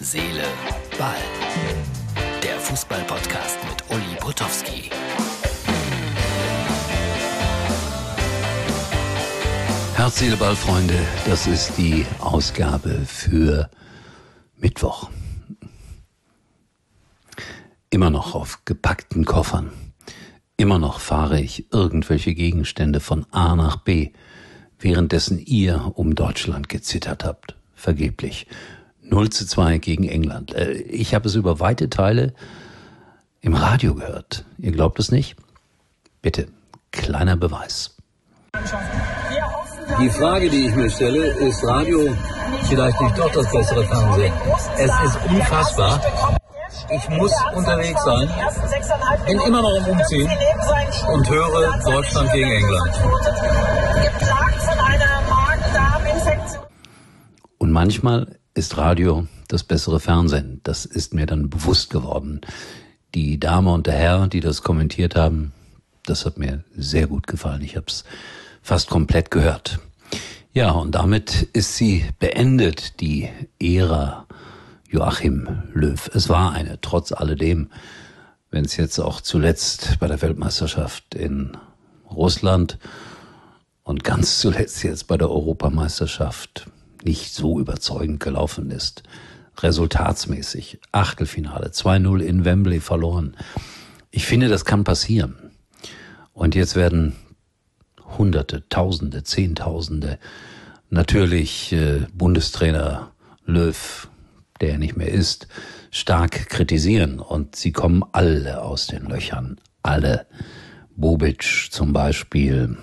Seele, Ball. Der Fußball-Podcast mit Uli Potowski. Herz, Seele, Ball, Freunde, das ist die Ausgabe für Mittwoch. Immer noch auf gepackten Koffern. Immer noch fahre ich irgendwelche Gegenstände von A nach B, währenddessen ihr um Deutschland gezittert habt. Vergeblich. 0 zu 2 gegen England. Äh, ich habe es über weite Teile im Radio gehört. Ihr glaubt es nicht? Bitte, kleiner Beweis. Die Frage, die ich mir stelle, ist Radio vielleicht nicht doch das bessere Fernsehen? Es ist unfassbar. Ich muss unterwegs sein, bin immer noch im Umziehen und höre Deutschland gegen England. Und manchmal ist Radio das bessere Fernsehen. Das ist mir dann bewusst geworden. Die Dame und der Herr, die das kommentiert haben, das hat mir sehr gut gefallen. Ich habe es fast komplett gehört. Ja, und damit ist sie beendet, die Ära Joachim Löw. Es war eine, trotz alledem, wenn es jetzt auch zuletzt bei der Weltmeisterschaft in Russland und ganz zuletzt jetzt bei der Europameisterschaft nicht so überzeugend gelaufen ist. Resultatsmäßig. Achtelfinale, 2-0 in Wembley verloren. Ich finde, das kann passieren. Und jetzt werden Hunderte, Tausende, Zehntausende natürlich äh, Bundestrainer Löw, der nicht mehr ist, stark kritisieren. Und sie kommen alle aus den Löchern. Alle. Bobic zum Beispiel,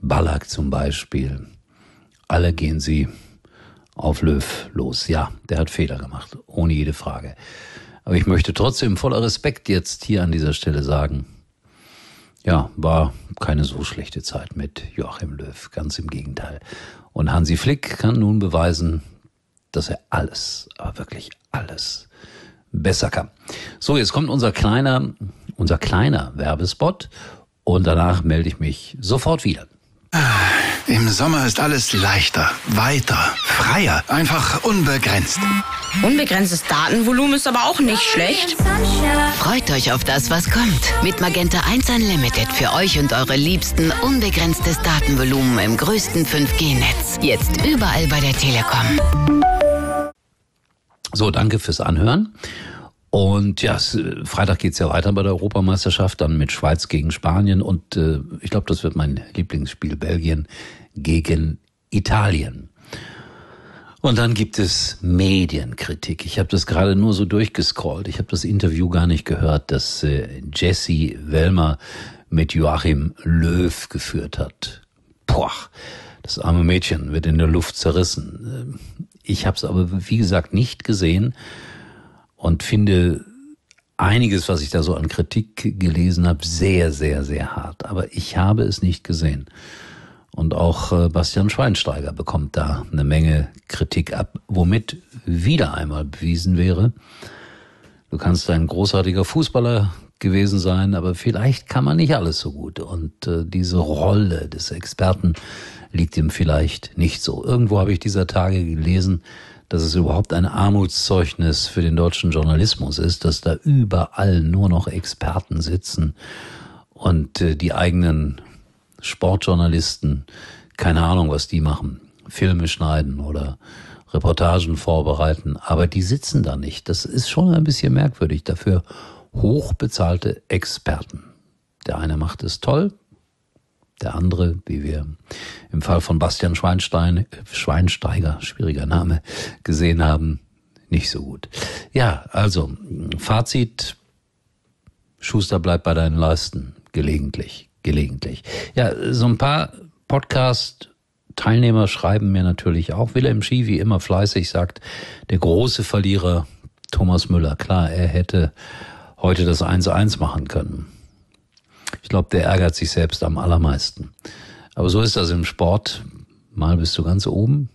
Ballack zum Beispiel. Alle gehen sie auf Löw los. Ja, der hat Fehler gemacht, ohne jede Frage. Aber ich möchte trotzdem voller Respekt jetzt hier an dieser Stelle sagen, ja, war keine so schlechte Zeit mit Joachim Löw, ganz im Gegenteil. Und Hansi Flick kann nun beweisen, dass er alles, aber wirklich alles besser kann. So, jetzt kommt unser kleiner, unser kleiner Werbespot und danach melde ich mich sofort wieder. Im Sommer ist alles leichter, weiter, freier, einfach unbegrenzt. Unbegrenztes Datenvolumen ist aber auch nicht schlecht. Freut euch auf das, was kommt. Mit Magenta 1 Unlimited für euch und eure Liebsten unbegrenztes Datenvolumen im größten 5G-Netz. Jetzt überall bei der Telekom. So, danke fürs Anhören. Und ja, es, Freitag geht's ja weiter bei der Europameisterschaft, dann mit Schweiz gegen Spanien und äh, ich glaube, das wird mein Lieblingsspiel Belgien gegen Italien. Und dann gibt es Medienkritik. Ich habe das gerade nur so durchgescrollt. Ich habe das Interview gar nicht gehört, das äh, Jesse Wellmer mit Joachim Löw geführt hat. Boah, das arme Mädchen wird in der Luft zerrissen. Äh, ich habe es aber, wie gesagt, nicht gesehen und finde einiges, was ich da so an Kritik gelesen habe, sehr, sehr, sehr hart. Aber ich habe es nicht gesehen. Und auch äh, Bastian Schweinsteiger bekommt da eine Menge Kritik ab, womit wieder einmal bewiesen wäre, du kannst ein großartiger Fußballer gewesen sein, aber vielleicht kann man nicht alles so gut. Und äh, diese Rolle des Experten liegt ihm vielleicht nicht so. Irgendwo habe ich dieser Tage gelesen, dass es überhaupt ein Armutszeugnis für den deutschen Journalismus ist, dass da überall nur noch Experten sitzen und äh, die eigenen Sportjournalisten, keine Ahnung, was die machen, Filme schneiden oder Reportagen vorbereiten, aber die sitzen da nicht. Das ist schon ein bisschen merkwürdig. Dafür hochbezahlte Experten. Der eine macht es toll, der andere, wie wir im Fall von Bastian Schweinstein, Schweinsteiger, schwieriger Name, gesehen haben, nicht so gut. Ja, also Fazit, Schuster bleibt bei deinen Leisten, gelegentlich, gelegentlich. Ja, so ein paar Podcast-Teilnehmer schreiben mir natürlich auch. Wilhelm Schie, wie immer fleißig, sagt, der große Verlierer Thomas Müller. Klar, er hätte heute das 1-1 machen können. Ich glaube, der ärgert sich selbst am allermeisten. Aber so ist das im Sport. Mal bist du ganz oben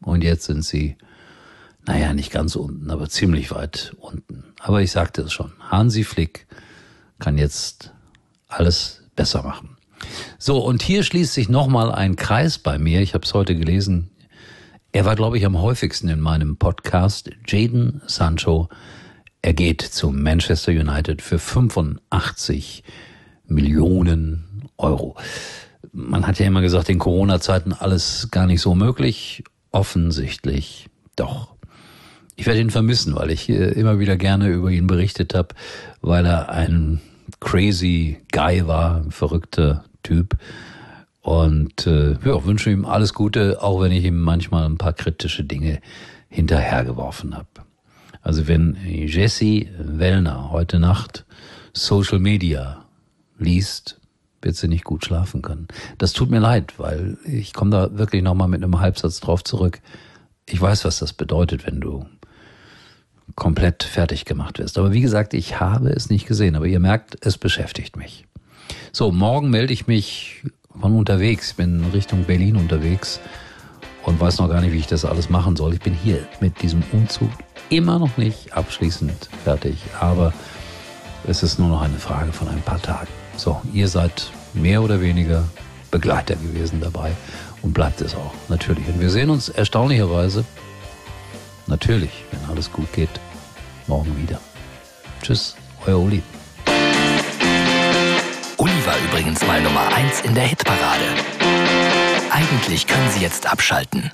und jetzt sind sie, naja, nicht ganz unten, aber ziemlich weit unten. Aber ich sagte es schon, Hansi Flick kann jetzt alles besser machen. So, und hier schließt sich nochmal ein Kreis bei mir. Ich habe es heute gelesen. Er war, glaube ich, am häufigsten in meinem Podcast. Jaden Sancho. Er geht zu Manchester United für 85 Millionen Euro. Man hat ja immer gesagt, in Corona-Zeiten alles gar nicht so möglich. Offensichtlich doch. Ich werde ihn vermissen, weil ich äh, immer wieder gerne über ihn berichtet habe, weil er ein crazy Guy war, ein verrückter Typ. Und äh, ja, wünsche ihm alles Gute, auch wenn ich ihm manchmal ein paar kritische Dinge hinterhergeworfen habe. Also wenn Jesse Wellner heute Nacht Social Media liest, wird sie nicht gut schlafen können. Das tut mir leid, weil ich komme da wirklich nochmal mit einem Halbsatz drauf zurück. Ich weiß, was das bedeutet, wenn du komplett fertig gemacht wirst. Aber wie gesagt, ich habe es nicht gesehen, aber ihr merkt, es beschäftigt mich. So, morgen melde ich mich von unterwegs. Ich bin Richtung Berlin unterwegs und weiß noch gar nicht, wie ich das alles machen soll. Ich bin hier mit diesem Umzug immer noch nicht abschließend fertig, aber es ist nur noch eine Frage von ein paar Tagen. So, ihr seid mehr oder weniger Begleiter gewesen dabei und bleibt es auch, natürlich. Und wir sehen uns erstaunlicherweise, natürlich, wenn alles gut geht, morgen wieder. Tschüss, euer Uli. Uli war übrigens mal Nummer 1 in der Hitparade. Eigentlich können Sie jetzt abschalten.